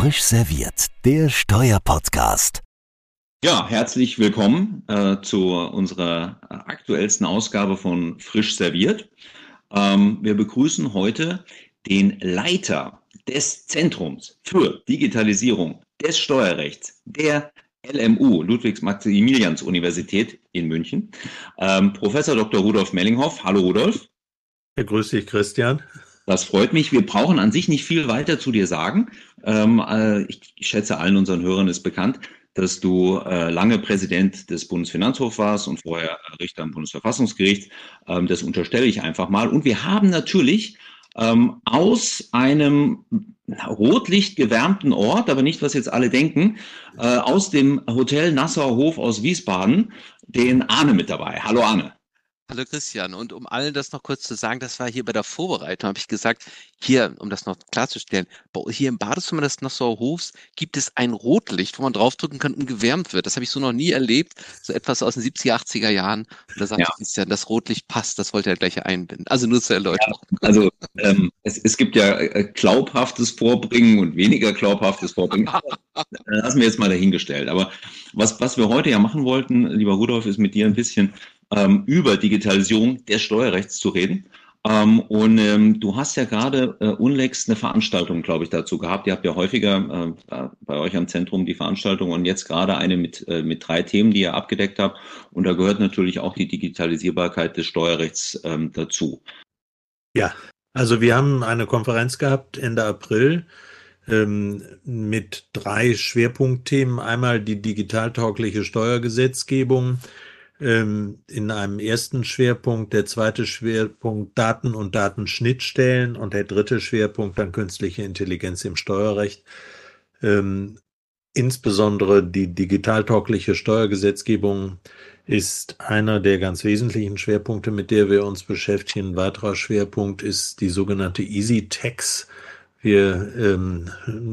Frisch serviert, der Steuerpodcast. Ja, herzlich willkommen äh, zu unserer aktuellsten Ausgabe von Frisch serviert. Ähm, wir begrüßen heute den Leiter des Zentrums für Digitalisierung des Steuerrechts der LMU, Ludwigs-Maximilians-Universität in München, ähm, Professor Dr. Rudolf Mellinghoff. Hallo Rudolf. Ja, grüß dich, Christian. Das freut mich. Wir brauchen an sich nicht viel weiter zu dir sagen. Ähm, äh, ich, ich, schätze, allen unseren Hörern ist bekannt, dass du äh, lange Präsident des Bundesfinanzhofs warst und vorher Richter am Bundesverfassungsgericht. Ähm, das unterstelle ich einfach mal. Und wir haben natürlich ähm, aus einem Rotlicht gewärmten Ort, aber nicht, was jetzt alle denken, äh, aus dem Hotel Nassauer Hof aus Wiesbaden, den Arne mit dabei. Hallo Arne. Hallo Christian. Und um allen das noch kurz zu sagen, das war hier bei der Vorbereitung, habe ich gesagt, hier, um das noch klarzustellen, hier im Badezimmer des Nassauer Hofs gibt es ein Rotlicht, wo man draufdrücken kann und gewärmt wird. Das habe ich so noch nie erlebt. So etwas aus den 70er, 80er Jahren. Und da sagt ja. Christian, das Rotlicht passt, das wollte er gleich einbinden. Also nur zur Erläuterung. Ja, also ähm, es, es gibt ja äh, glaubhaftes Vorbringen und weniger glaubhaftes Vorbringen. Lassen wir jetzt mal dahingestellt. Aber was, was wir heute ja machen wollten, lieber Rudolf, ist mit dir ein bisschen ähm, über Digitalisierung des Steuerrechts zu reden. Ähm, und ähm, du hast ja gerade äh, unlängst eine Veranstaltung, glaube ich, dazu gehabt. Ihr habt ja häufiger äh, bei euch am Zentrum die Veranstaltung und jetzt gerade eine mit, äh, mit drei Themen, die ihr abgedeckt habt. Und da gehört natürlich auch die Digitalisierbarkeit des Steuerrechts ähm, dazu. Ja, also wir haben eine Konferenz gehabt Ende April ähm, mit drei Schwerpunktthemen. Einmal die digitaltaugliche Steuergesetzgebung, ähm, in einem ersten Schwerpunkt, der zweite Schwerpunkt Daten und Datenschnittstellen und der dritte Schwerpunkt dann künstliche Intelligenz im Steuerrecht. Ähm, insbesondere die digitaltaugliche Steuergesetzgebung ist einer der ganz wesentlichen Schwerpunkte, mit der wir uns beschäftigen. Ein weiterer Schwerpunkt ist die sogenannte Easy Tax. Wir ähm,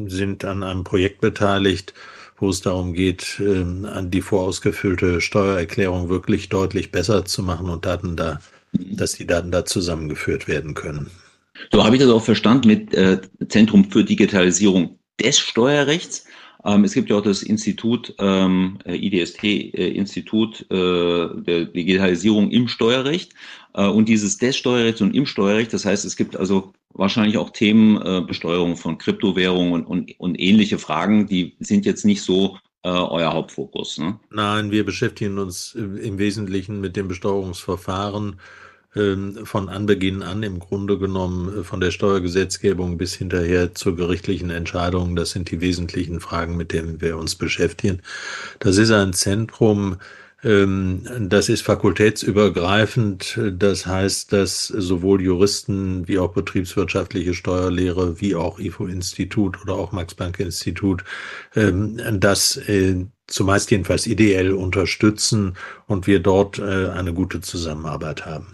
sind an einem Projekt beteiligt, wo es darum geht, ähm, die vorausgefüllte Steuererklärung wirklich deutlich besser zu machen und Daten da, dass die Daten da zusammengeführt werden können. So habe ich das auch verstanden mit äh, Zentrum für Digitalisierung des Steuerrechts. Ähm, es gibt ja auch das Institut, ähm, äh, IDST, äh, Institut äh, der Digitalisierung im Steuerrecht. Äh, und dieses des Steuerrechts und im Steuerrecht, das heißt, es gibt also wahrscheinlich auch Themen äh, Besteuerung von Kryptowährungen und, und, und ähnliche Fragen, die sind jetzt nicht so äh, euer Hauptfokus. Ne? Nein, wir beschäftigen uns im Wesentlichen mit dem Besteuerungsverfahren von Anbeginn an im Grunde genommen äh, von der Steuergesetzgebung bis hinterher zur gerichtlichen Entscheidung. Das sind die wesentlichen Fragen, mit denen wir uns beschäftigen. Das ist ein Zentrum, ähm, das ist fakultätsübergreifend. Das heißt, dass sowohl Juristen wie auch betriebswirtschaftliche Steuerlehre, wie auch IFO-Institut oder auch Max-Planck-Institut ähm, das äh, zumeist jedenfalls ideell unterstützen und wir dort äh, eine gute Zusammenarbeit haben.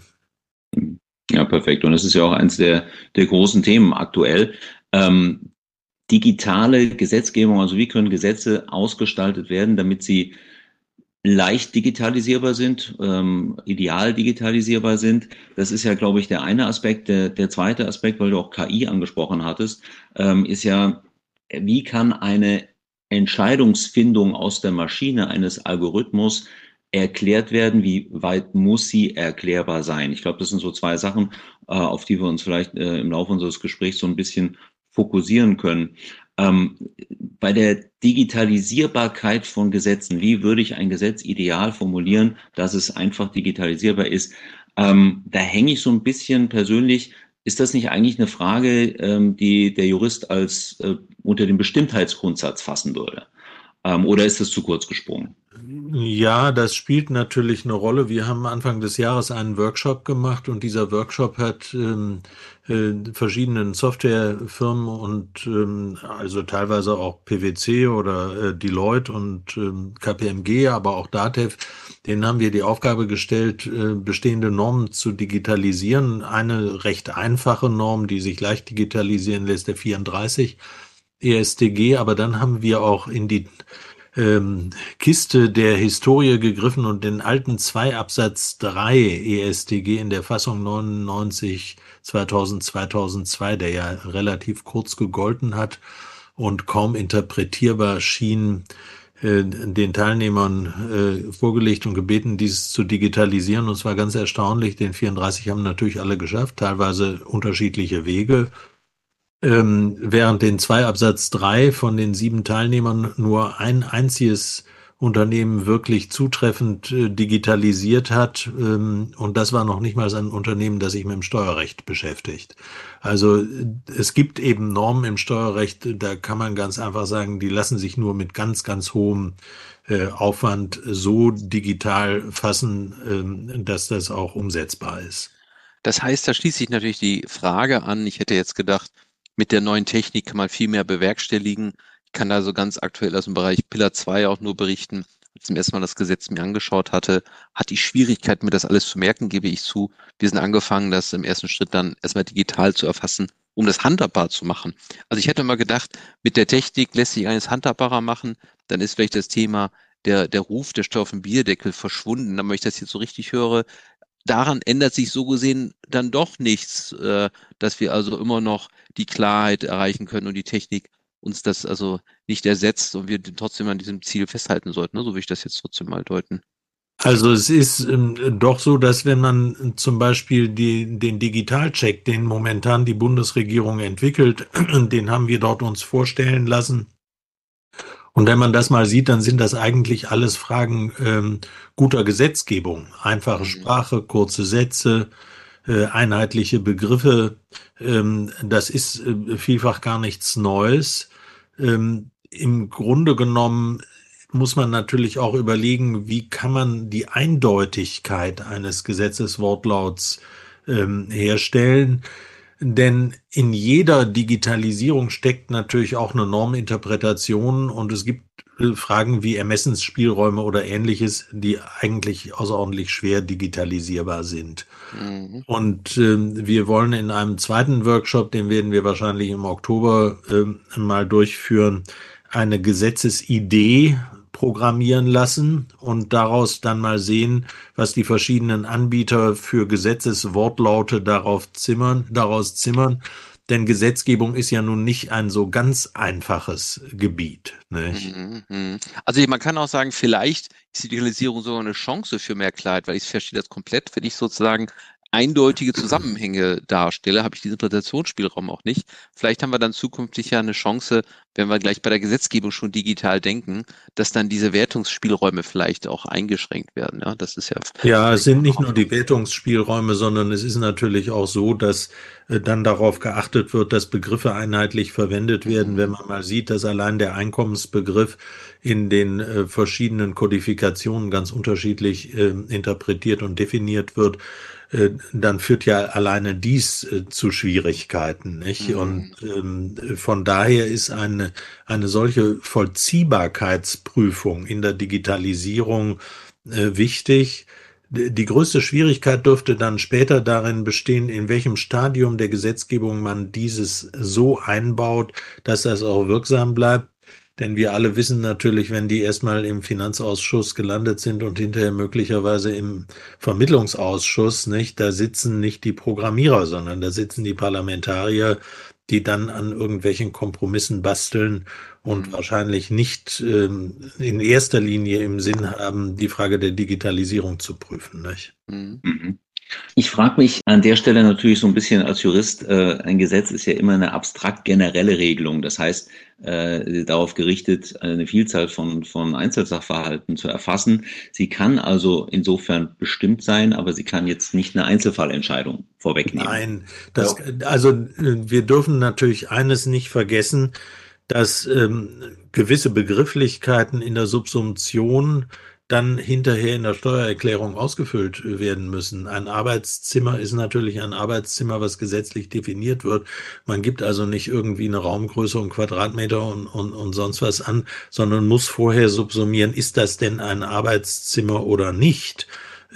Ja, perfekt. Und das ist ja auch eines der, der großen Themen aktuell. Ähm, digitale Gesetzgebung, also wie können Gesetze ausgestaltet werden, damit sie leicht digitalisierbar sind, ähm, ideal digitalisierbar sind. Das ist ja, glaube ich, der eine Aspekt. Der, der zweite Aspekt, weil du auch KI angesprochen hattest, ähm, ist ja, wie kann eine Entscheidungsfindung aus der Maschine eines Algorithmus erklärt werden, wie weit muss sie erklärbar sein? Ich glaube, das sind so zwei Sachen, äh, auf die wir uns vielleicht äh, im Laufe unseres Gesprächs so ein bisschen fokussieren können. Ähm, bei der Digitalisierbarkeit von Gesetzen, wie würde ich ein Gesetz ideal formulieren, dass es einfach digitalisierbar ist? Ähm, da hänge ich so ein bisschen persönlich. Ist das nicht eigentlich eine Frage, ähm, die der Jurist als äh, unter den Bestimmtheitsgrundsatz fassen würde? Ähm, oder ist das zu kurz gesprungen? Ja, das spielt natürlich eine Rolle. Wir haben Anfang des Jahres einen Workshop gemacht und dieser Workshop hat ähm, äh, verschiedenen Softwarefirmen und ähm, also teilweise auch PwC oder äh, Deloitte und ähm, KPMG, aber auch DATEV, denen haben wir die Aufgabe gestellt, äh, bestehende Normen zu digitalisieren. Eine recht einfache Norm, die sich leicht digitalisieren lässt, der 34 ESTG, aber dann haben wir auch in die ähm, Kiste der Historie gegriffen und den alten 2 Absatz 3 ESTG in der Fassung 99 2000 2002, der ja relativ kurz gegolten hat und kaum interpretierbar schien, äh, den Teilnehmern äh, vorgelegt und gebeten, dieses zu digitalisieren. Und zwar ganz erstaunlich, den 34 haben natürlich alle geschafft, teilweise unterschiedliche Wege. Ähm, während den zwei Absatz drei von den sieben Teilnehmern nur ein einziges Unternehmen wirklich zutreffend äh, digitalisiert hat. Ähm, und das war noch nicht mal ein Unternehmen, das sich mit dem Steuerrecht beschäftigt. Also äh, es gibt eben Normen im Steuerrecht, da kann man ganz einfach sagen, die lassen sich nur mit ganz, ganz hohem äh, Aufwand so digital fassen, ähm, dass das auch umsetzbar ist. Das heißt, da schließt sich natürlich die Frage an, ich hätte jetzt gedacht, mit der neuen Technik kann man viel mehr bewerkstelligen kann da so ganz aktuell aus dem Bereich Pillar 2 auch nur berichten. Als ich zum ersten Mal das Gesetz mir angeschaut hatte, hat die Schwierigkeit, mir das alles zu merken, gebe ich zu. Wir sind angefangen, das im ersten Schritt dann erstmal digital zu erfassen, um das handhabbar zu machen. Also ich hätte mal gedacht, mit der Technik lässt sich eines handhabbarer machen, dann ist vielleicht das Thema der, der Ruf der Steuer den Bierdeckel verschwunden. Dann, wenn ich das jetzt so richtig höre, daran ändert sich so gesehen dann doch nichts, äh, dass wir also immer noch die Klarheit erreichen können und die Technik uns das also nicht ersetzt und wir trotzdem an diesem Ziel festhalten sollten. Ne? So will ich das jetzt trotzdem mal deuten. Also es ist ähm, doch so, dass wenn man zum Beispiel die, den Digitalcheck, den momentan die Bundesregierung entwickelt, den haben wir dort uns vorstellen lassen. Und wenn man das mal sieht, dann sind das eigentlich alles Fragen ähm, guter Gesetzgebung. Einfache mhm. Sprache, kurze Sätze, einheitliche Begriffe. Ähm, das ist äh, vielfach gar nichts Neues. Ähm, Im Grunde genommen muss man natürlich auch überlegen, wie kann man die Eindeutigkeit eines Gesetzeswortlauts ähm, herstellen. Denn in jeder Digitalisierung steckt natürlich auch eine Norminterpretation und es gibt äh, Fragen wie Ermessensspielräume oder ähnliches, die eigentlich außerordentlich schwer digitalisierbar sind. Mhm. Und äh, wir wollen in einem zweiten Workshop, den werden wir wahrscheinlich im Oktober äh, mal durchführen, eine Gesetzesidee programmieren lassen und daraus dann mal sehen, was die verschiedenen Anbieter für Gesetzeswortlaute darauf zimmern, daraus zimmern denn Gesetzgebung ist ja nun nicht ein so ganz einfaches Gebiet. Nicht? Mhm, mhm. Also man kann auch sagen, vielleicht ist die Digitalisierung sogar eine Chance für mehr Klarheit, weil ich verstehe das komplett, wenn ich sozusagen eindeutige Zusammenhänge darstelle, habe ich diesen Interpretationsspielraum auch nicht. Vielleicht haben wir dann zukünftig ja eine Chance, wenn wir gleich bei der Gesetzgebung schon digital denken, dass dann diese Wertungsspielräume vielleicht auch eingeschränkt werden. Ja, das ist ja. Ja, es sind nicht nur die Wertungsspielräume, sondern es ist natürlich auch so, dass äh, dann darauf geachtet wird, dass Begriffe einheitlich verwendet werden. Wenn man mal sieht, dass allein der Einkommensbegriff in den äh, verschiedenen Kodifikationen ganz unterschiedlich äh, interpretiert und definiert wird, dann führt ja alleine dies äh, zu Schwierigkeiten, nicht? Mhm. Und ähm, von daher ist eine, eine solche Vollziehbarkeitsprüfung in der Digitalisierung äh, wichtig. Die größte Schwierigkeit dürfte dann später darin bestehen, in welchem Stadium der Gesetzgebung man dieses so einbaut, dass das auch wirksam bleibt. Denn wir alle wissen natürlich, wenn die erstmal im Finanzausschuss gelandet sind und hinterher möglicherweise im Vermittlungsausschuss, nicht, da sitzen nicht die Programmierer, sondern da sitzen die Parlamentarier, die dann an irgendwelchen Kompromissen basteln und mhm. wahrscheinlich nicht ähm, in erster Linie im Sinn haben, die Frage der Digitalisierung zu prüfen. Nicht? Mhm. Ich frage mich an der Stelle natürlich so ein bisschen als Jurist, äh, ein Gesetz ist ja immer eine abstrakt generelle Regelung. Das heißt, äh, darauf gerichtet, eine Vielzahl von, von Einzelsachverhalten zu erfassen. Sie kann also insofern bestimmt sein, aber sie kann jetzt nicht eine Einzelfallentscheidung vorwegnehmen. Nein, das, also wir dürfen natürlich eines nicht vergessen, dass ähm, gewisse Begrifflichkeiten in der Subsumption dann hinterher in der Steuererklärung ausgefüllt werden müssen. Ein Arbeitszimmer ist natürlich ein Arbeitszimmer, was gesetzlich definiert wird. Man gibt also nicht irgendwie eine Raumgröße und Quadratmeter und, und, und sonst was an, sondern muss vorher subsumieren, ist das denn ein Arbeitszimmer oder nicht?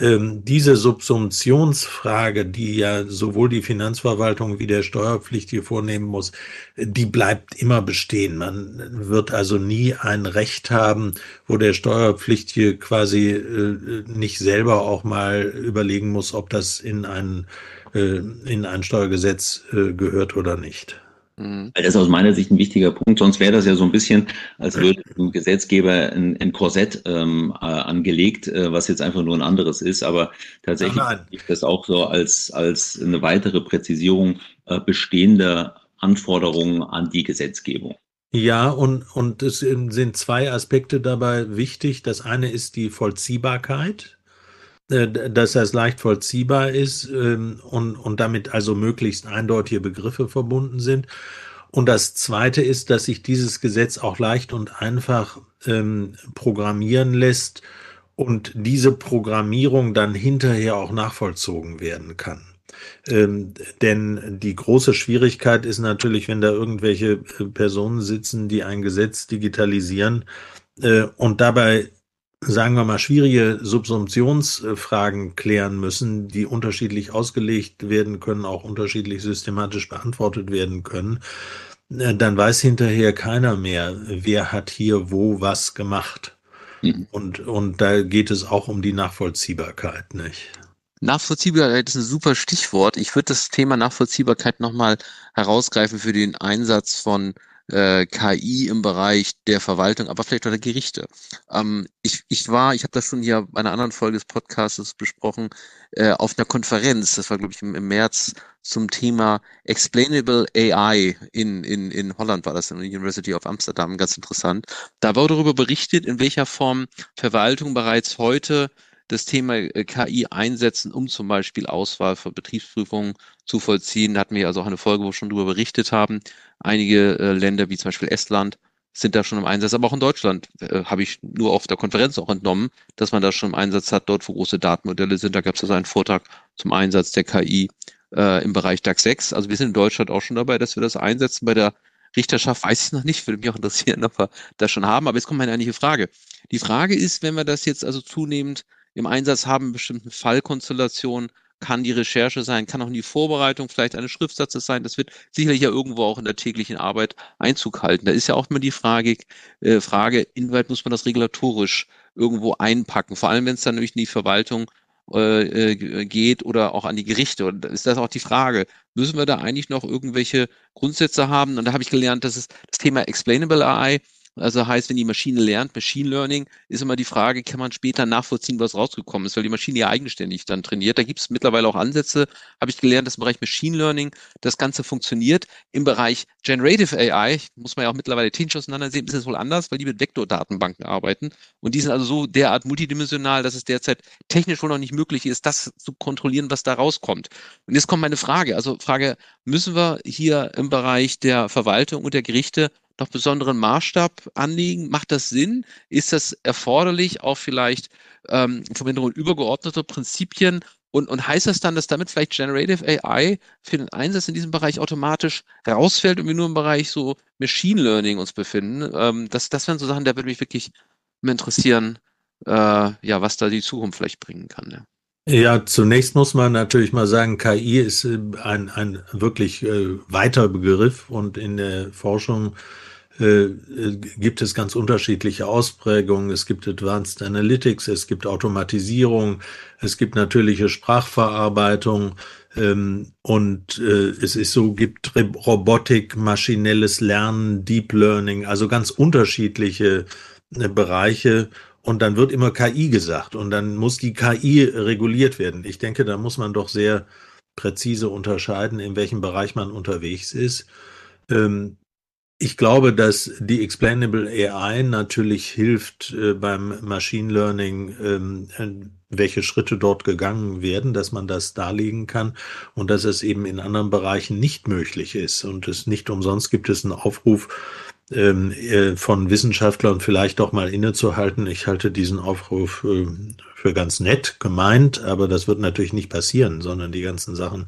Ähm, diese Subsumptionsfrage, die ja sowohl die Finanzverwaltung wie der Steuerpflichtige vornehmen muss, die bleibt immer bestehen. Man wird also nie ein Recht haben, wo der Steuerpflichtige quasi äh, nicht selber auch mal überlegen muss, ob das in ein, äh, in ein Steuergesetz äh, gehört oder nicht. Mhm. Das ist aus meiner Sicht ein wichtiger Punkt. Sonst wäre das ja so ein bisschen, als würde ein Gesetzgeber ein, ein Korsett ähm, äh, angelegt, äh, was jetzt einfach nur ein anderes ist. Aber tatsächlich ist das auch so als, als eine weitere Präzisierung äh, bestehender Anforderungen an die Gesetzgebung. Ja, und, und es sind zwei Aspekte dabei wichtig. Das eine ist die Vollziehbarkeit, dass das leicht vollziehbar ist ähm, und, und damit also möglichst eindeutige Begriffe verbunden sind. Und das Zweite ist, dass sich dieses Gesetz auch leicht und einfach ähm, programmieren lässt und diese Programmierung dann hinterher auch nachvollzogen werden kann. Ähm, denn die große Schwierigkeit ist natürlich, wenn da irgendwelche äh, Personen sitzen, die ein Gesetz digitalisieren äh, und dabei sagen wir mal, schwierige Subsumptionsfragen klären müssen, die unterschiedlich ausgelegt werden können, auch unterschiedlich systematisch beantwortet werden können, äh, dann weiß hinterher keiner mehr, wer hat hier wo was gemacht. Mhm. Und, und da geht es auch um die Nachvollziehbarkeit, nicht? Nachvollziehbarkeit ist ein super Stichwort. Ich würde das Thema Nachvollziehbarkeit nochmal herausgreifen für den Einsatz von äh, KI im Bereich der Verwaltung, aber vielleicht auch der Gerichte. Ähm, ich, ich war, ich habe das schon hier bei einer anderen Folge des Podcasts besprochen, äh, auf einer Konferenz, das war glaube ich im, im, März, zum Thema Explainable AI in, in, in Holland war das, in der University of Amsterdam, ganz interessant. Da wurde darüber berichtet, in welcher Form Verwaltung bereits heute das Thema äh, KI einsetzen, um zum Beispiel Auswahl für Betriebsprüfungen zu vollziehen. Da hatten wir also auch eine Folge, wo wir schon darüber berichtet haben. Einige äh, Länder, wie zum Beispiel Estland, sind da schon im Einsatz. Aber auch in Deutschland äh, habe ich nur auf der Konferenz auch entnommen, dass man da schon im Einsatz hat, dort wo große Datenmodelle sind. Da gab es also einen Vortrag zum Einsatz der KI äh, im Bereich DAX 6. Also wir sind in Deutschland auch schon dabei, dass wir das einsetzen. Bei der Richterschaft weiß ich noch nicht, würde mich auch interessieren, ob wir das schon haben. Aber jetzt kommt meine eigentliche Frage. Die Frage ist, wenn wir das jetzt also zunehmend im Einsatz haben, bestimmten Fallkonstellationen, kann die Recherche sein, kann auch die Vorbereitung vielleicht eines Schriftsatzes sein. Das wird sicherlich ja irgendwo auch in der täglichen Arbeit Einzug halten. Da ist ja auch immer die Frage, äh, Frage, inwieweit muss man das regulatorisch irgendwo einpacken? Vor allem, wenn es dann nämlich in die Verwaltung äh, äh geht oder auch an die Gerichte. Und ist das auch die Frage, müssen wir da eigentlich noch irgendwelche Grundsätze haben? Und da habe ich gelernt, dass es das Thema Explainable AI also heißt, wenn die Maschine lernt, Machine Learning, ist immer die Frage, kann man später nachvollziehen, was rausgekommen ist, weil die Maschine ja eigenständig dann trainiert. Da gibt es mittlerweile auch Ansätze, habe ich gelernt, dass im Bereich Machine Learning das Ganze funktioniert. Im Bereich Generative AI, muss man ja auch mittlerweile technisch auseinandersehen, ist es wohl anders, weil die mit Vektordatenbanken arbeiten. Und die sind also so derart multidimensional, dass es derzeit technisch wohl noch nicht möglich ist, das zu kontrollieren, was da rauskommt. Und jetzt kommt meine Frage. Also Frage, müssen wir hier im Bereich der Verwaltung und der Gerichte noch besonderen Maßstab anlegen? Macht das Sinn? Ist das erforderlich, auch vielleicht ähm, Verwendung übergeordneter Prinzipien? Und, und heißt das dann, dass damit vielleicht Generative AI für den Einsatz in diesem Bereich automatisch rausfällt und wir nur im Bereich so Machine Learning uns befinden? Ähm, das, das wären so Sachen, da würde mich wirklich interessieren, äh, ja, was da die Zukunft vielleicht bringen kann. Ja. Ja, zunächst muss man natürlich mal sagen, KI ist äh, ein, ein wirklich äh, weiter Begriff und in der Forschung äh, gibt es ganz unterschiedliche Ausprägungen. Es gibt Advanced Analytics, es gibt Automatisierung, es gibt natürliche Sprachverarbeitung ähm, und äh, es ist so, gibt Robotik, maschinelles Lernen, Deep Learning, also ganz unterschiedliche äh, Bereiche. Und dann wird immer KI gesagt und dann muss die KI reguliert werden. Ich denke, da muss man doch sehr präzise unterscheiden, in welchem Bereich man unterwegs ist. Ähm, ich glaube, dass die Explainable AI natürlich hilft äh, beim Machine Learning, ähm, welche Schritte dort gegangen werden, dass man das darlegen kann und dass es eben in anderen Bereichen nicht möglich ist. Und es nicht umsonst gibt es einen Aufruf ähm, äh, von Wissenschaftlern vielleicht doch mal innezuhalten. Ich halte diesen Aufruf äh, für ganz nett gemeint, aber das wird natürlich nicht passieren, sondern die ganzen Sachen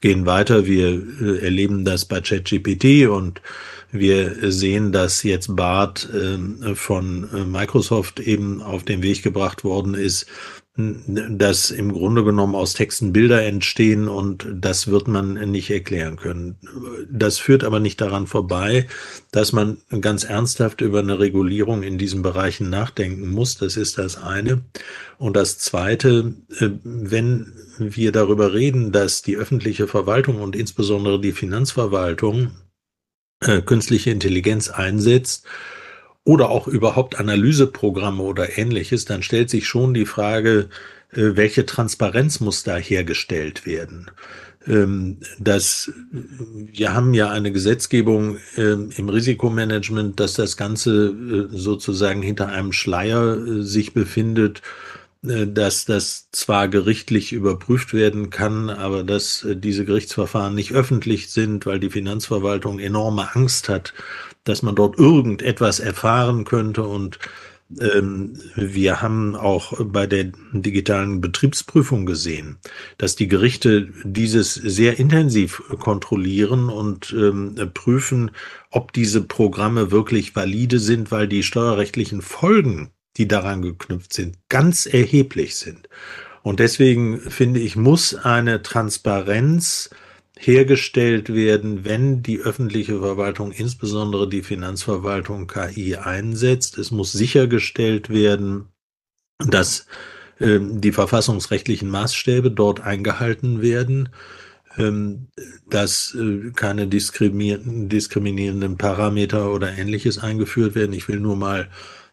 gehen weiter. Wir äh, erleben das bei ChatGPT und wir sehen, dass jetzt BART äh, von äh, Microsoft eben auf den Weg gebracht worden ist, dass im Grunde genommen aus Texten Bilder entstehen und das wird man nicht erklären können. Das führt aber nicht daran vorbei, dass man ganz ernsthaft über eine Regulierung in diesen Bereichen nachdenken muss. Das ist das eine. Und das zweite, äh, wenn wir darüber reden, dass die öffentliche Verwaltung und insbesondere die Finanzverwaltung äh, künstliche Intelligenz einsetzt oder auch überhaupt Analyseprogramme oder ähnliches, dann stellt sich schon die Frage, äh, welche Transparenz muss da hergestellt werden? Ähm, das, wir haben ja eine Gesetzgebung ähm, im Risikomanagement, dass das Ganze äh, sozusagen hinter einem Schleier sich befindet, dass das zwar gerichtlich überprüft werden kann, aber dass diese Gerichtsverfahren nicht öffentlich sind, weil die Finanzverwaltung enorme Angst hat, dass man dort irgendetwas erfahren könnte. Und ähm, wir haben auch bei der digitalen Betriebsprüfung gesehen, dass die Gerichte dieses sehr intensiv kontrollieren und ähm, prüfen, ob diese Programme wirklich valide sind, weil die steuerrechtlichen Folgen, die daran geknüpft sind, ganz erheblich sind. Und deswegen finde ich, muss eine Transparenz hergestellt werden, wenn die öffentliche Verwaltung, insbesondere die Finanzverwaltung KI einsetzt. Es muss sichergestellt werden, dass äh, die verfassungsrechtlichen Maßstäbe dort eingehalten werden, ähm, dass äh, keine diskriminierenden Parameter oder ähnliches eingeführt werden. Ich will nur mal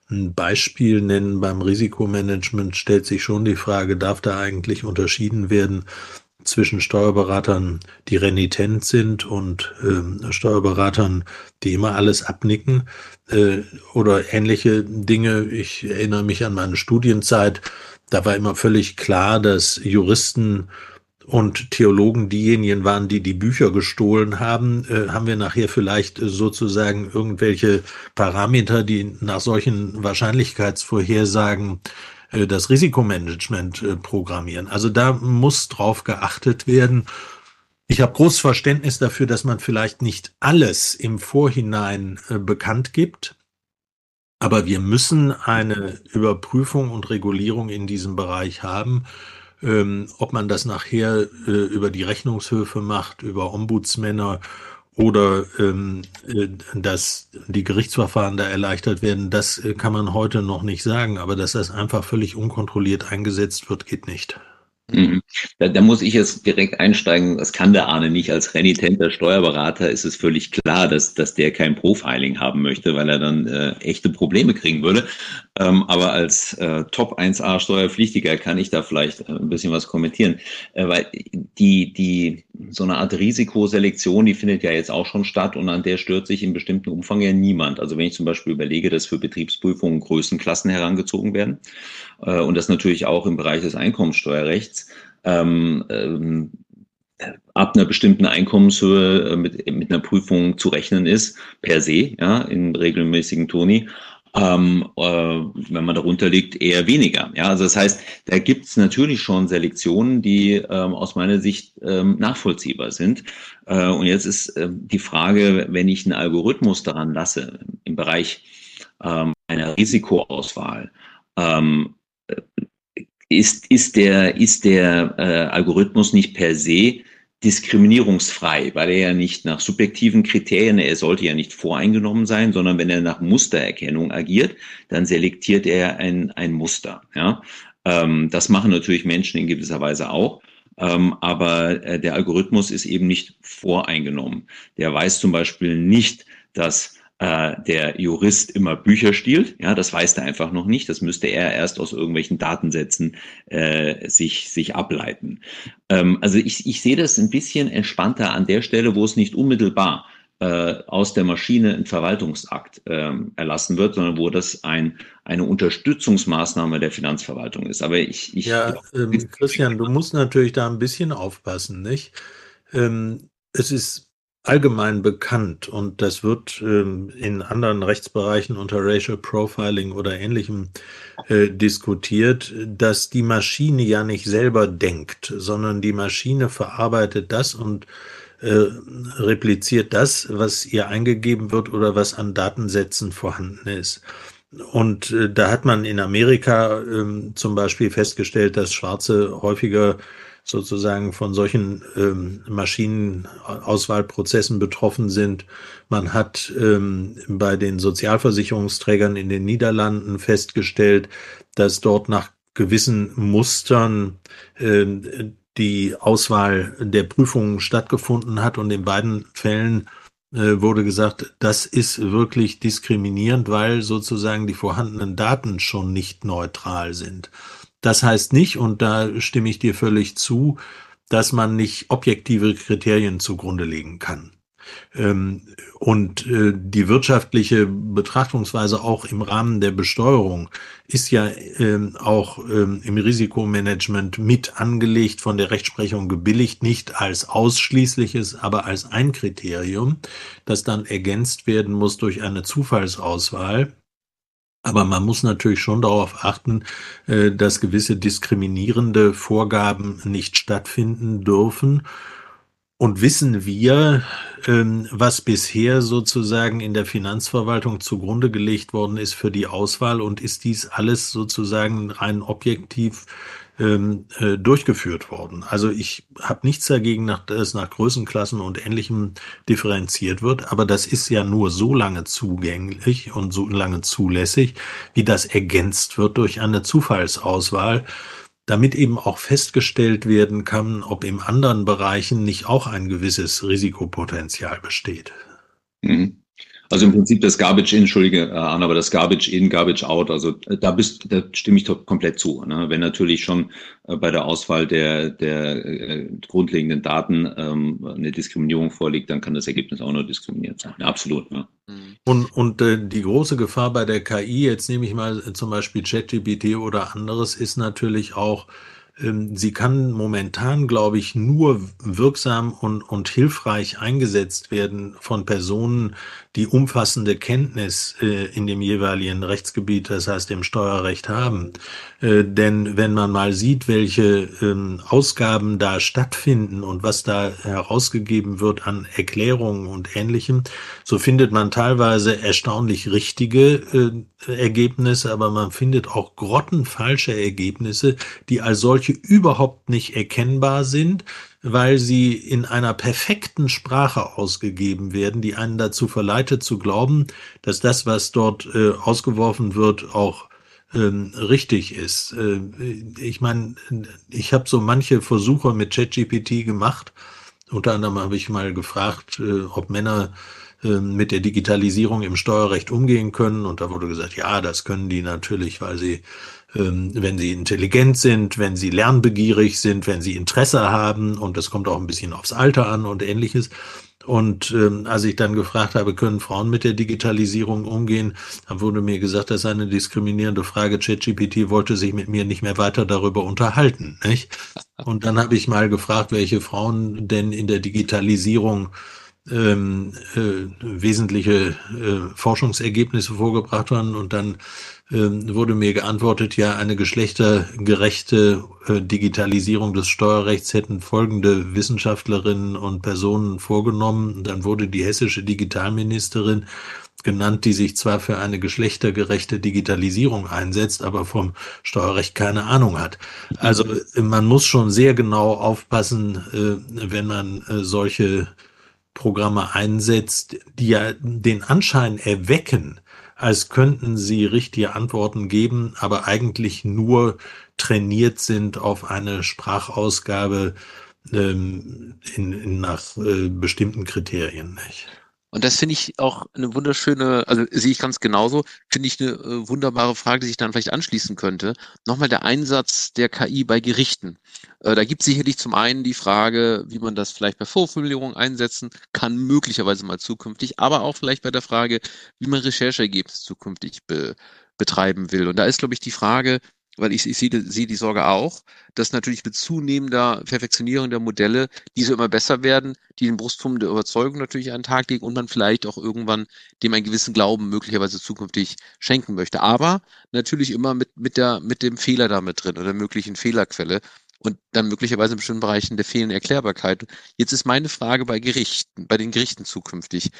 ein Beispiel nennen. Beim Risikomanagement stellt sich schon die Frage, darf da eigentlich unterschieden werden zwischen Steuerberatern, die renitent sind und äh, Steuerberatern, die immer alles abnicken äh, oder ähnliche Dinge. Ich erinnere mich an meine Studienzeit. Da war immer völlig klar, dass Juristen und Theologen diejenigen waren, die die Bücher gestohlen haben, äh, haben wir nachher vielleicht sozusagen irgendwelche Parameter, die nach solchen Wahrscheinlichkeitsvorhersagen äh, das Risikomanagement äh, programmieren. Also da muss drauf geachtet werden. Ich habe großes Verständnis dafür, dass man vielleicht nicht alles im Vorhinein äh, bekannt gibt. Aber wir müssen eine Überprüfung und Regulierung in diesem Bereich haben. Ähm, ob man das nachher über die Rechnungshöfe macht, über Ombudsmänner oder ähm, äh, dass die Gerichtsverfahren da erleichtert werden, das äh, kann man heute noch nicht sagen. Aber dass das einfach völlig unkontrolliert eingesetzt wird, geht nicht. Mhm. Da, da, muss ich jetzt direkt einsteigen. Das kann der Arne nicht. Als renitenter Steuerberater ist es völlig klar, dass, dass der kein Profiling haben möchte, weil er dann äh, echte Probleme kriegen würde. Ähm, aber als äh, Top 1A Steuerpflichtiger kann ich da vielleicht äh, ein bisschen was kommentieren, äh, weil die, die, so eine Art Risikoselektion, die findet ja jetzt auch schon statt und an der stört sich in bestimmten Umfang ja niemand. Also wenn ich zum Beispiel überlege, dass für Betriebsprüfungen Größenklassen herangezogen werden äh, und das natürlich auch im Bereich des Einkommensteuerrechts, ähm, ähm, ab einer bestimmten Einkommenshöhe äh, mit, mit einer Prüfung zu rechnen ist, per se, ja, in regelmäßigen Toni ähm, äh, wenn man darunter liegt, eher weniger. Ja, also das heißt, da gibt es natürlich schon Selektionen, die ähm, aus meiner Sicht ähm, nachvollziehbar sind. Äh, und jetzt ist äh, die Frage, wenn ich einen Algorithmus daran lasse im Bereich ähm, einer Risikoauswahl, ähm, ist, ist der, ist der äh, Algorithmus nicht per se diskriminierungsfrei, weil er ja nicht nach subjektiven Kriterien, er sollte ja nicht voreingenommen sein, sondern wenn er nach Mustererkennung agiert, dann selektiert er ein, ein Muster. Ja? Ähm, das machen natürlich Menschen in gewisser Weise auch. Ähm, aber äh, der Algorithmus ist eben nicht voreingenommen. Der weiß zum Beispiel nicht, dass äh, der Jurist immer Bücher stiehlt. Ja, das weiß er einfach noch nicht. Das müsste er erst aus irgendwelchen Datensätzen äh, sich, sich ableiten. Ähm, also ich, ich sehe das ein bisschen entspannter an der Stelle, wo es nicht unmittelbar äh, aus der Maschine ein Verwaltungsakt ähm, erlassen wird, sondern wo das ein, eine Unterstützungsmaßnahme der Finanzverwaltung ist. Aber ich, ich ja, ähm, Christian, du musst natürlich da ein bisschen aufpassen, nicht? Ähm, es ist allgemein bekannt und das wird ähm, in anderen Rechtsbereichen unter Racial Profiling oder ähnlichem äh, diskutiert, dass die Maschine ja nicht selber denkt, sondern die Maschine verarbeitet das und äh, repliziert das, was ihr eingegeben wird oder was an Datensätzen vorhanden ist. Und äh, da hat man in Amerika äh, zum Beispiel festgestellt, dass Schwarze häufiger sozusagen von solchen ähm, Maschinenauswahlprozessen betroffen sind. Man hat ähm, bei den Sozialversicherungsträgern in den Niederlanden festgestellt, dass dort nach gewissen Mustern äh, die Auswahl der Prüfungen stattgefunden hat und in beiden Fällen äh, wurde gesagt, das ist wirklich diskriminierend, weil sozusagen die vorhandenen Daten schon nicht neutral sind. Das heißt nicht, und da stimme ich dir völlig zu, dass man nicht objektive Kriterien zugrunde legen kann. Ähm, und äh, die wirtschaftliche Betrachtungsweise auch im Rahmen der Besteuerung ist ja ähm, auch ähm, im Risikomanagement mit angelegt, von der Rechtsprechung gebilligt, nicht als ausschließliches, aber als ein Kriterium, das dann ergänzt werden muss durch eine Zufallsauswahl. Aber man muss natürlich schon darauf achten, äh, dass gewisse diskriminierende Vorgaben nicht stattfinden dürfen. Und wissen wir, ähm, was bisher sozusagen in der Finanzverwaltung zugrunde gelegt worden ist für die Auswahl und ist dies alles sozusagen rein objektiv ähm, äh, durchgeführt worden? Also ich habe nichts dagegen, dass es nach Größenklassen und Ähnlichem differenziert wird, aber das ist ja nur so lange zugänglich und so lange zulässig, wie das ergänzt wird durch eine Zufallsauswahl damit eben auch festgestellt werden kann, ob in anderen Bereichen nicht auch ein gewisses Risikopotenzial besteht. Mhm. Also im Prinzip das Garbage in, entschuldige äh, Anna, aber das Garbage in, Garbage out, also äh, da bist, da stimme ich doch komplett zu. Ne? Wenn natürlich schon äh, bei der Auswahl der, der grundlegenden Daten ähm, eine Diskriminierung vorliegt, dann kann das Ergebnis auch nur diskriminiert sein. Absolut. Ja. Mhm. Und, und äh, die große Gefahr bei der KI, jetzt nehme ich mal zum Beispiel ChatGPT oder anderes, ist natürlich auch, sie kann momentan, glaube ich, nur wirksam und, und hilfreich eingesetzt werden von Personen, die umfassende Kenntnis äh, in dem jeweiligen Rechtsgebiet, das heißt im Steuerrecht haben. Äh, denn wenn man mal sieht, welche ähm, Ausgaben da stattfinden und was da herausgegeben wird an Erklärungen und Ähnlichem, so findet man teilweise erstaunlich richtige äh, Ergebnisse, aber man findet auch grottenfalsche Ergebnisse, die als solche überhaupt nicht erkennbar sind weil sie in einer perfekten Sprache ausgegeben werden, die einen dazu verleitet zu glauben, dass das, was dort äh, ausgeworfen wird, auch ähm, richtig ist. Äh, ich meine, ich habe so manche Versuche mit ChatGPT gemacht. Unter anderem habe ich mal gefragt, äh, ob Männer äh, mit der Digitalisierung im Steuerrecht umgehen können. Und da wurde gesagt, ja, das können die natürlich, weil sie ähm, wenn sie intelligent sind, wenn sie lernbegierig sind, wenn sie Interesse haben und das kommt auch ein bisschen aufs Alter an und ähnliches. Und ähm, als ich dann gefragt habe, können Frauen mit der Digitalisierung umgehen, dann wurde mir gesagt, das ist eine diskriminierende Frage. ChatGPT wollte sich mit mir nicht mehr weiter darüber unterhalten. Nicht? Und dann habe ich mal gefragt, welche Frauen denn in der Digitalisierung ähm, äh, wesentliche äh, Forschungsergebnisse vorgebracht haben. Und dann ähm, wurde mir geantwortet, ja, eine geschlechtergerechte äh, Digitalisierung des Steuerrechts hätten folgende Wissenschaftlerinnen und Personen vorgenommen. Dann wurde die hessische Digitalministerin genannt, die sich zwar für eine geschlechtergerechte Digitalisierung einsetzt, aber vom Steuerrecht keine Ahnung hat. Also man muss schon sehr genau aufpassen, äh, wenn man äh, solche Programme einsetzt, die ja den Anschein erwecken, als könnten sie richtige Antworten geben, aber eigentlich nur trainiert sind auf eine Sprachausgabe ähm, in, in nach äh, bestimmten Kriterien. Nicht? Und das finde ich auch eine wunderschöne, also sehe ich ganz genauso, finde ich eine äh, wunderbare Frage, die sich dann vielleicht anschließen könnte. Nochmal der Einsatz der KI bei Gerichten. Äh, da gibt es sicherlich zum einen die Frage, wie man das vielleicht bei Vorformulierungen einsetzen kann, möglicherweise mal zukünftig, aber auch vielleicht bei der Frage, wie man Rechercheergebnisse zukünftig be betreiben will. Und da ist, glaube ich, die Frage, weil ich, ich sehe, sehe die Sorge auch, dass natürlich mit zunehmender Perfektionierung der Modelle diese immer besser werden, die den Brustturm der Überzeugung natürlich an den Tag legen und man vielleicht auch irgendwann dem einen gewissen Glauben möglicherweise zukünftig schenken möchte. Aber natürlich immer mit, mit, der, mit dem Fehler damit drin oder möglichen Fehlerquelle und dann möglicherweise in bestimmten Bereichen der fehlenden Erklärbarkeit. Jetzt ist meine Frage bei Gerichten, bei den Gerichten zukünftig.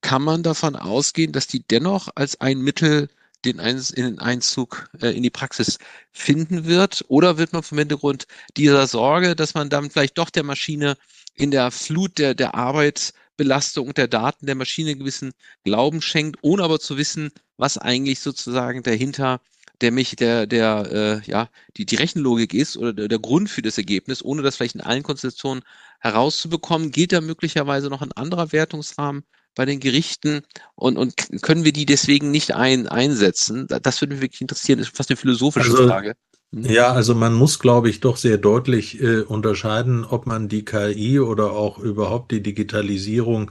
Kann man davon ausgehen, dass die dennoch als ein Mittel den, Einzug äh, in die Praxis finden wird? Oder wird man vom Hintergrund dieser Sorge, dass man dann vielleicht doch der Maschine in der Flut der, der Arbeitsbelastung der Daten der Maschine gewissen Glauben schenkt, ohne aber zu wissen, was eigentlich sozusagen dahinter der mich, der, der, äh, ja, die, die Rechenlogik ist oder der, der Grund für das Ergebnis, ohne das vielleicht in allen Konstellationen herauszubekommen, gilt da möglicherweise noch ein anderer Wertungsrahmen bei den Gerichten und, und können wir die deswegen nicht ein, einsetzen? Das würde mich wirklich interessieren, das ist fast eine philosophische Also, Frage. Hm? Ja, also man muss, glaube ich, doch sehr deutlich äh, unterscheiden, ob man die KI oder auch überhaupt die Digitalisierung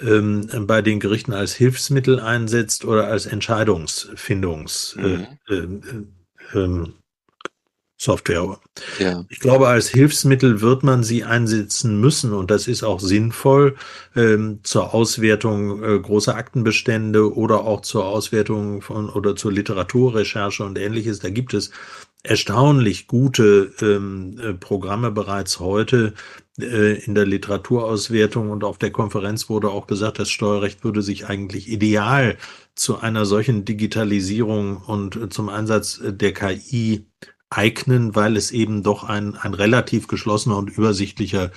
ähm, bei den Gerichten als Hilfsmittel einsetzt oder als Entscheidungsfindungs Mhm. äh, äh, Software. Ja, Ich glaube, als Hilfsmittel wird man sie einsetzen müssen und das ist auch sinnvoll ähm, zur Auswertung äh, großer Aktenbestände oder auch zur Auswertung von oder zur Literaturrecherche und ähnliches. Da gibt es erstaunlich gute ähm, äh, Programme bereits heute äh, in der Literaturauswertung und auf der Konferenz wurde auch gesagt, das Steuerrecht würde sich eigentlich ideal zu einer solchen Digitalisierung und äh, zum Einsatz äh, der KI eignen, weil es eben doch ein, ein relativ geschlossener und übersichtlicher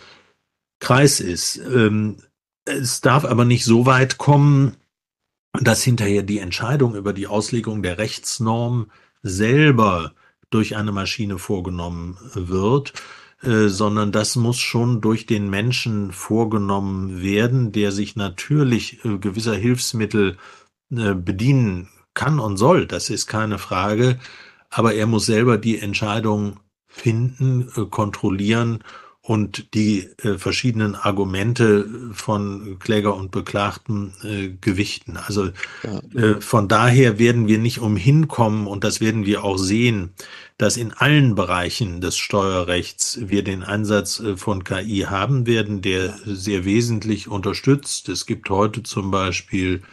Kreis ist. Ähm, es darf aber nicht so weit kommen, dass hinterher die Entscheidung über die Auslegung der Rechtsnorm selber durch eine Maschine vorgenommen wird, äh, sondern das muss schon durch den Menschen vorgenommen werden, der sich natürlich äh, gewisser Hilfsmittel äh, bedienen kann und soll. Das ist keine Frage aber er muss selber die Entscheidung finden, äh, kontrollieren und die äh, verschiedenen Argumente von Kläger und Beklagten äh, gewichten. Also ja, äh, von daher werden wir nicht umhin kommen und das werden wir auch sehen, dass in allen Bereichen des Steuerrechts wir den Einsatz äh, von KI haben werden, der sehr wesentlich unterstützt. Es gibt heute zum Beispiel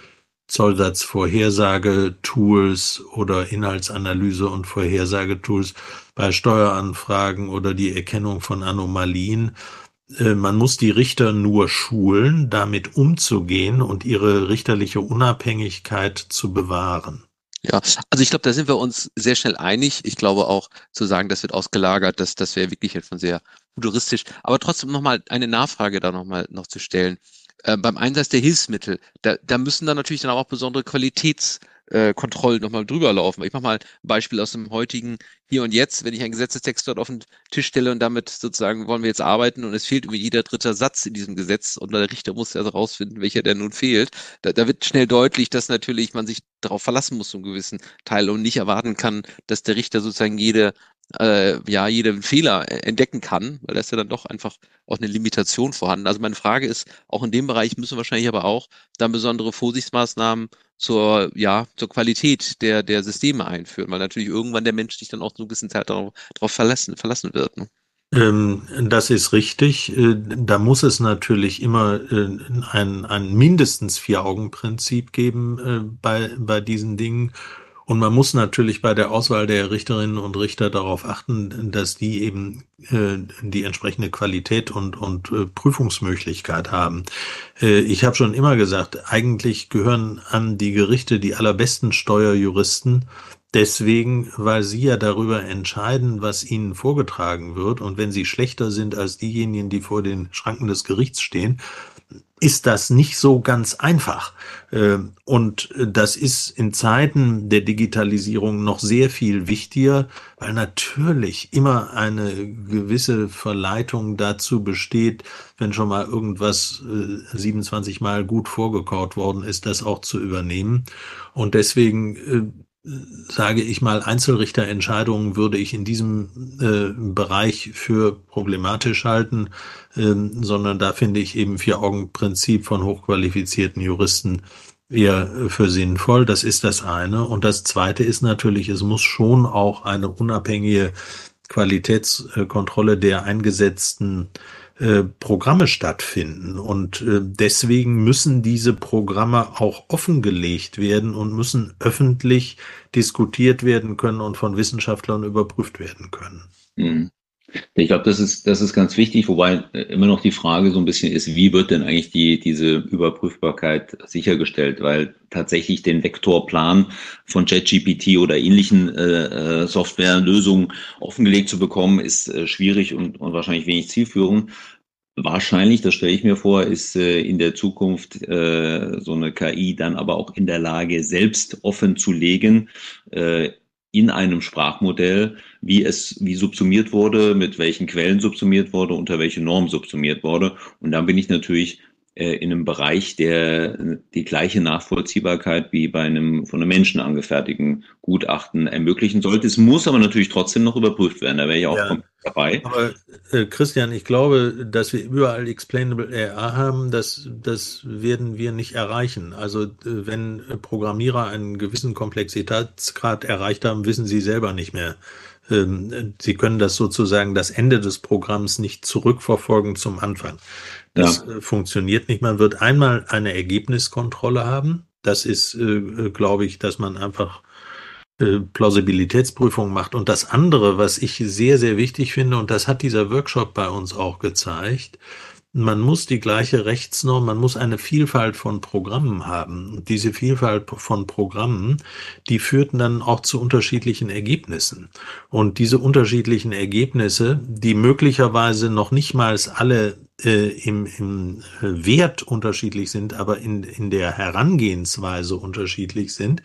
Zollsatzvorhersage-Tools oder Inhaltsanalyse- und Vorhersagetools bei Steueranfragen oder die Erkennung von Anomalien. Äh, Man muss die Richter nur schulen, damit umzugehen und ihre richterliche Unabhängigkeit zu bewahren. Ja, also ich glaube, da sind wir uns sehr schnell einig. Ich glaube auch zu sagen, das wird ausgelagert, das, das wäre wirklich jetzt schon sehr futuristisch. Aber trotzdem nochmal eine Nachfrage da nochmal noch zu stellen. Äh, beim Einsatz der Hilfsmittel, da, da müssen dann natürlich dann auch besondere Qualitätskontrollen nochmal drüber laufen. Ich mache mal ein Beispiel aus dem heutigen Hier und Jetzt, wenn ich einen Gesetzestext dort auf den Tisch stelle und damit sozusagen wollen wir jetzt arbeiten und es fehlt irgendwie jeder dritte Satz in diesem Gesetz und der Richter muss also rausfinden, welcher denn nun fehlt. Da, da wird schnell deutlich, dass natürlich man sich darauf verlassen muss, einen gewissen Teil und nicht erwarten kann, dass der Richter sozusagen jede äh, ja, jeden Fehler äh, entdecken kann, weil da ist ja dann doch einfach auch eine Limitation vorhanden. Also meine Frage ist, auch in dem Bereich müssen wahrscheinlich aber auch dann besondere Vorsichtsmaßnahmen zur, ja, zur Qualität der, der Systeme einführen, weil natürlich irgendwann der Mensch sich dann auch so einen gewissen Zeit darauf, darauf verlassen, verlassen wird. Ne? Ähm, Das ist richtig. Äh, Da muss es natürlich immer äh, ein, ein mindestens Vier-Augen-Prinzip geben äh, bei, bei diesen Dingen. Und man muss natürlich bei der Auswahl der Richterinnen und Richter darauf achten, dass die eben äh, die entsprechende Qualität und, und äh, Prüfungsmöglichkeit haben. Äh, ich habe schon immer gesagt, eigentlich gehören an die Gerichte die allerbesten Steuerjuristen, Deswegen, weil sie ja darüber entscheiden, was ihnen vorgetragen wird. Und wenn sie schlechter sind als diejenigen, die vor den Schranken des Gerichts stehen, ist das nicht so ganz einfach. Ähm, Und das ist in Zeiten der Digitalisierung noch sehr viel wichtiger, weil natürlich immer eine gewisse Verleitung dazu besteht, wenn schon mal irgendwas äh, 27 Mal gut vorgekaut worden ist, das auch zu übernehmen. Und deswegen äh, sage ich mal, Einzelrichterentscheidungen würde ich in diesem äh, Bereich für problematisch halten, ähm, sondern da finde ich eben Vier-Augen-Prinzip von hochqualifizierten Juristen eher äh, für sinnvoll. Das ist das eine. Und das zweite ist natürlich, es muss schon auch eine unabhängige Qualitätskontrolle der eingesetzten äh, Programme stattfinden. Und äh, deswegen müssen diese Programme auch offengelegt werden und müssen öffentlich diskutiert werden können und von Wissenschaftlern überprüft werden können. Mhm. Ich glaube, das ist, das ist ganz wichtig, wobei äh, immer noch die Frage so ein bisschen ist, wie wird denn eigentlich die, diese Überprüfbarkeit sichergestellt? Weil tatsächlich den Vektorplan von ChatGPT oder ähnlichen äh, äh, Softwarelösungen offengelegt zu bekommen, ist äh, schwierig und, und wahrscheinlich wenig zielführend. Wahrscheinlich, das stelle ich mir vor, ist äh, in der Zukunft äh, so eine KI dann aber auch in der Lage, selbst offen zu legen, äh, in einem Sprachmodell, wie es, wie subsumiert wurde, mit welchen Quellen subsumiert wurde, unter welche Norm subsumiert wurde. Und dann bin ich natürlich in einem Bereich, der die gleiche Nachvollziehbarkeit wie bei einem von einem Menschen angefertigten Gutachten ermöglichen sollte. Es muss aber natürlich trotzdem noch überprüft werden. Da wäre ich auch ja, dabei. Aber äh, Christian, ich glaube, dass wir überall Explainable AR haben, das, das werden wir nicht erreichen. Also äh, wenn Programmierer einen gewissen Komplexitätsgrad erreicht haben, wissen sie selber nicht mehr, ähm, Sie können das sozusagen das Ende des Programms nicht zurückverfolgen zum Anfang. Das ja. Äh, funktioniert nicht. Man wird einmal eine Ergebniskontrolle haben. Das ist, äh, äh, glaube ich, dass man einfach Plausibilitätsprüfung macht. Und das andere, was ich sehr, sehr wichtig finde, und das hat dieser Workshop bei uns auch gezeigt, man muss die gleiche Rechtsnorm, man muss eine Vielfalt von Programmen haben. Und diese Vielfalt von Programmen, die führten dann auch zu unterschiedlichen Ergebnissen. Und diese unterschiedlichen Ergebnisse, die möglicherweise noch nicht mal alle äh, im, im Wert unterschiedlich sind, aber in, in der Herangehensweise unterschiedlich sind,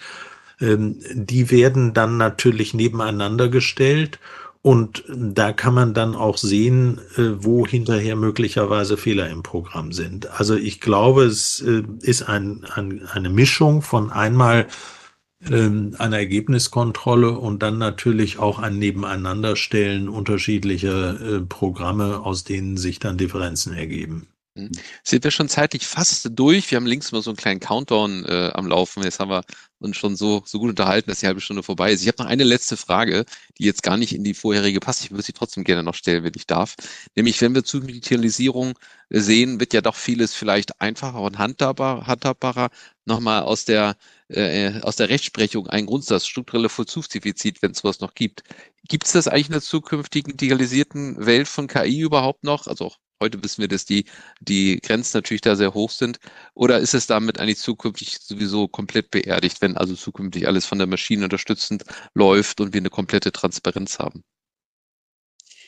ähm, die werden dann natürlich nebeneinander gestellt und da kann man dann auch sehen, äh, wo hinterher möglicherweise Fehler im Programm sind. Also ich glaube, es äh, ist ein, ein, eine Mischung von einmal ähm, einer Ergebniskontrolle und dann natürlich auch ein Nebeneinanderstellen unterschiedlicher äh, Programme, aus denen sich dann Differenzen ergeben. Mhm. Sind wir schon zeitlich fast durch? Wir haben links mal so einen kleinen Countdown äh, am Laufen. Jetzt haben wir uns schon so, so gut unterhalten, dass die halbe Stunde vorbei ist. Ich habe noch eine letzte Frage, die jetzt gar nicht in die vorherige passt. Ich würde sie trotzdem gerne noch stellen, wenn ich darf. Nämlich, wenn wir zu Digitalisierung sehen, wird ja doch vieles vielleicht einfacher und handhabbar, handhabbarer. Nochmal aus der, äh, aus der Rechtsprechung ein Grundsatz, strukturelle Vollzugsdefizit, wenn es sowas noch gibt. Gibt es das eigentlich in der zukünftigen digitalisierten Welt von KI überhaupt noch? Also auch Heute wissen wir, dass die, die Grenzen natürlich da sehr hoch sind. Oder ist es damit eigentlich zukünftig sowieso komplett beerdigt, wenn also zukünftig alles von der Maschine unterstützend läuft und wir eine komplette Transparenz haben?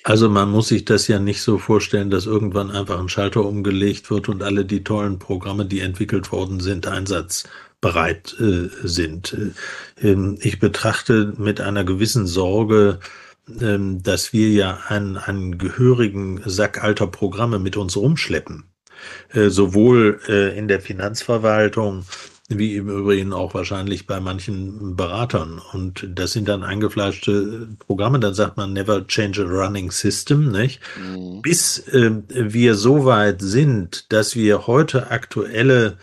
Also man muss sich das ja nicht so vorstellen, dass irgendwann einfach ein Schalter umgelegt wird und alle die tollen Programme, die entwickelt worden sind, einsatzbereit äh, sind. Äh, ähm, ich betrachte mit einer gewissen Sorge ähm, dass wir ja einen, einen gehörigen Sack alter Programme mit uns rumschleppen. Äh, sowohl äh, in der Finanzverwaltung wie im Übrigen auch wahrscheinlich bei manchen Beratern. Und das sind dann eingefleischte Programme, dann sagt man never change a running system, nicht? Mhm. Bis äh, wir so weit sind, dass wir heute aktuelle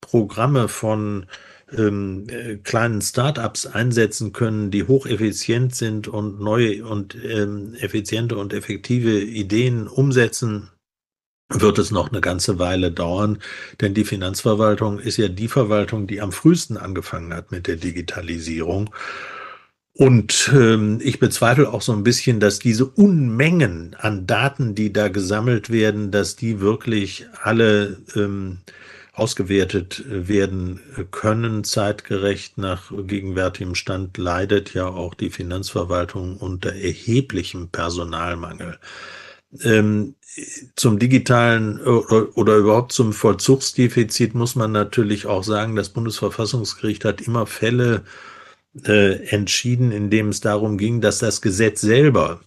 Programme von ähm, äh, kleinen Startups einsetzen können, die hocheffizient sind und neue und ähm, effiziente und effektive Ideen umsetzen, wird es noch eine ganze Weile dauern, denn die Finanzverwaltung ist ja die Verwaltung, die am frühesten angefangen hat mit der Digitalisierung. Und ähm, ich bezweifle auch so ein bisschen, dass diese Unmengen an Daten, die da gesammelt werden, dass die wirklich alle ähm, ausgewertet werden können, zeitgerecht nach gegenwärtigem Stand, leidet ja auch die Finanzverwaltung unter erheblichem Personalmangel. Ähm, zum digitalen oder, oder, überhaupt zum Vollzugsdefizit muss man natürlich auch sagen, das Bundesverfassungsgericht hat immer Fälle äh, entschieden, in dem es darum ging, dass das Gesetz selber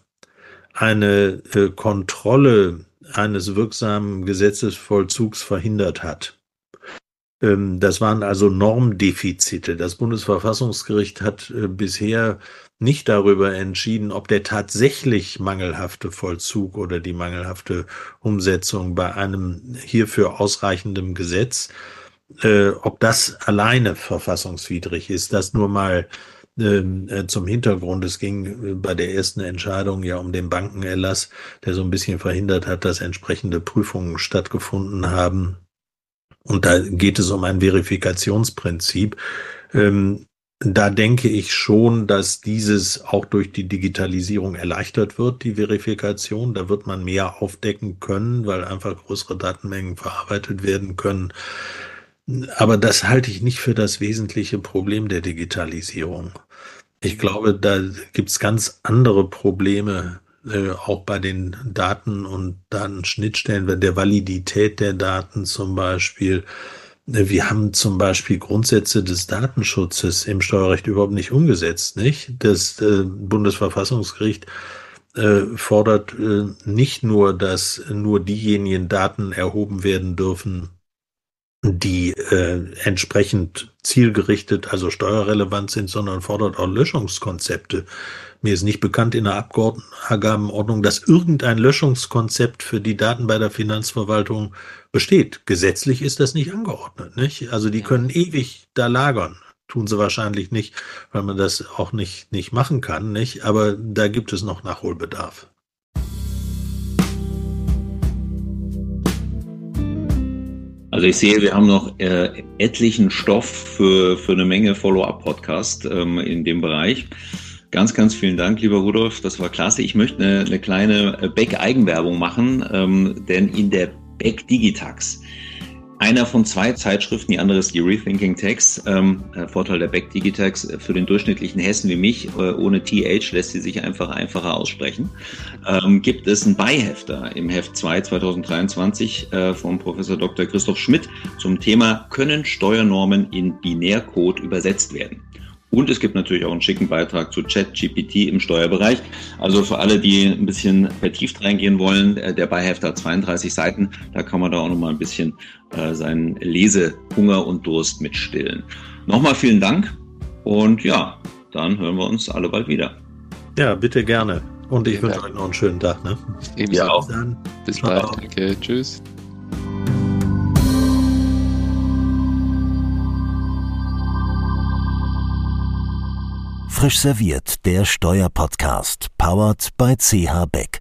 eine äh, Kontrolle eines wirksamen Gesetzesvollzugs verhindert hat. Ähm, das waren also Normdefizite. Das Bundesverfassungsgericht hat äh, bisher nicht darüber entschieden, ob der tatsächlich mangelhafte Vollzug oder die mangelhafte Umsetzung bei einem hierfür ausreichenden Gesetz, äh, ob das alleine verfassungswidrig ist. Das nur mal ähm, äh, zum Hintergrund. Es ging bei der ersten Entscheidung ja um den Bankenerlass, der so ein bisschen verhindert hat, dass entsprechende Prüfungen stattgefunden haben und da geht es um ein Verifikationsprinzip. Ähm, da denke ich schon, dass dieses auch durch die Digitalisierung erleichtert wird, die Verifikation. Da wird man mehr aufdecken können, weil einfach größere Datenmengen verarbeitet werden können. Aber das halte ich nicht für das wesentliche Problem der Digitalisierung. Ich glaube, da gibt es ganz andere Probleme, äh, auch bei den Daten und Datenschnittstellen, der Validität der Daten zum Beispiel. Äh, wir haben zum Beispiel Grundsätze des Datenschutzes im Steuerrecht überhaupt nicht umgesetzt, nicht? Das äh, Bundesverfassungsgericht fordert nicht nur, dass nur diejenigen Daten erhoben werden dürfen, die äh, entsprechend zielgerichtet, also steuerrelevant sind, sondern fordert auch Löschungskonzepte. Mir ist nicht bekannt in der Abgeordnetenordnung, dass irgendein Löschungskonzept für die Daten bei der Finanzverwaltung besteht. Gesetzlich ist das nicht angeordnet. Nicht? Also die können ewig da lagern. Tun sie wahrscheinlich nicht, weil man das auch nicht, nicht machen kann. Nicht? Aber da gibt es noch Nachholbedarf. Also ich sehe, wir haben noch äh, etlichen Stoff für, für eine Menge Follow-up-Podcast ähm, in dem Bereich. Ganz, ganz vielen Dank, lieber Rudolf. Das war klasse. Ich möchte eine, eine kleine äh, Beck-Eigenwerbung machen, ähm, denn in der Beck Digitax einer von zwei Zeitschriften, die andere ist die Rethinking Text. Ähm, Vorteil der Back Digitex äh, für den durchschnittlichen Hessen wie mich, äh, ohne TH lässt sie sich einfach einfacher aussprechen. Ähm, gibt es einen Beihefter im Heft 2 2023 äh, vom Professor Dr. Christoph Schmidt zum Thema Können Steuernormen in Binärcode übersetzt werden? Und es gibt natürlich auch einen schicken Beitrag zu ChatGPT im Steuerbereich. Also für alle, die ein bisschen vertieft reingehen wollen, äh, der Beihefter hat 32 Seiten. Da kann man da auch noch mal ein bisschen äh, seinen Lesehunger und Durst mitstillen. Nochmal vielen Dank und ja, dann hören wir uns alle bald wieder. Ja, bitte gerne. Und ich wünsche euch noch einen schönen Tag. Ne? Ebenso. Ja, auch. Bis bald. Danke. Tschüss. Frisch serviert, der Steuerpodcast, powered by CH Beck.